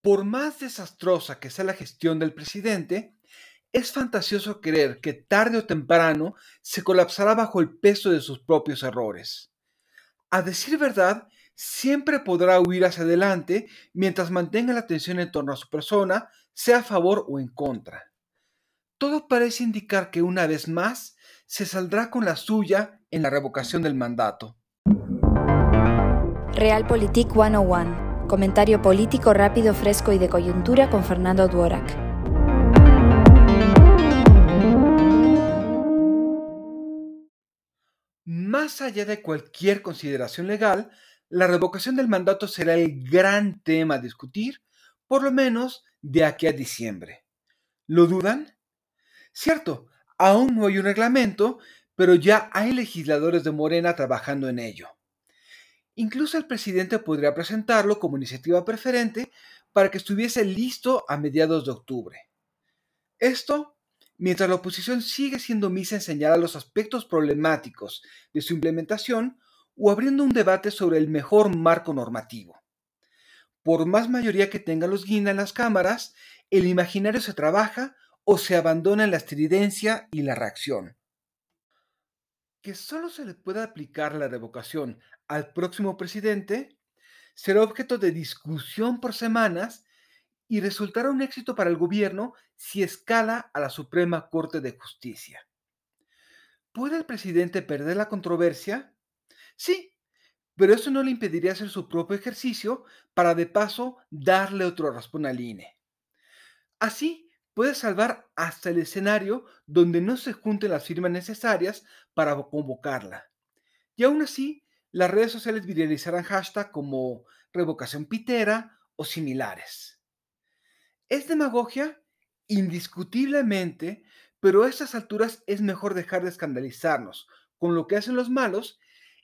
Por más desastrosa que sea la gestión del presidente, es fantasioso creer que tarde o temprano se colapsará bajo el peso de sus propios errores. A decir verdad, siempre podrá huir hacia adelante mientras mantenga la atención en torno a su persona, sea a favor o en contra. Todo parece indicar que una vez más se saldrá con la suya en la revocación del mandato. Realpolitik 101. Comentario político rápido, fresco y de coyuntura con Fernando Duorak. Más allá de cualquier consideración legal, la revocación del mandato será el gran tema a discutir, por lo menos de aquí a diciembre. ¿Lo dudan? Cierto, aún no hay un reglamento, pero ya hay legisladores de Morena trabajando en ello. Incluso el presidente podría presentarlo como iniciativa preferente para que estuviese listo a mediados de octubre. Esto mientras la oposición sigue siendo misa en señalar los aspectos problemáticos de su implementación o abriendo un debate sobre el mejor marco normativo. Por más mayoría que tengan los guinda en las cámaras, el imaginario se trabaja o se abandona en la estridencia y la reacción. Que solo se le pueda aplicar la revocación al próximo presidente será objeto de discusión por semanas y resultará un éxito para el gobierno si escala a la Suprema Corte de Justicia. ¿Puede el presidente perder la controversia? Sí, pero eso no le impediría hacer su propio ejercicio para de paso darle otro raspón al INE. Así, puede salvar hasta el escenario donde no se junten las firmas necesarias para convocarla. Y aún así, las redes sociales viralizarán hashtags como revocación pitera o similares. ¿Es demagogia? Indiscutiblemente, pero a estas alturas es mejor dejar de escandalizarnos con lo que hacen los malos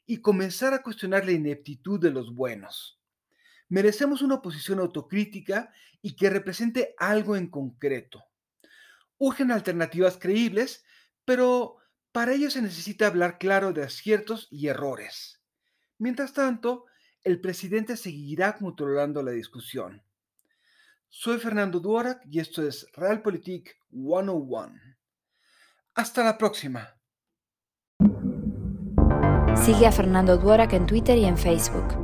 y comenzar a cuestionar la ineptitud de los buenos. Merecemos una oposición autocrítica y que represente algo en concreto. Urgen alternativas creíbles, pero para ello se necesita hablar claro de aciertos y errores. Mientras tanto, el presidente seguirá controlando la discusión. Soy Fernando Duarac y esto es Realpolitik 101. Hasta la próxima. Sigue a Fernando Duarac en Twitter y en Facebook.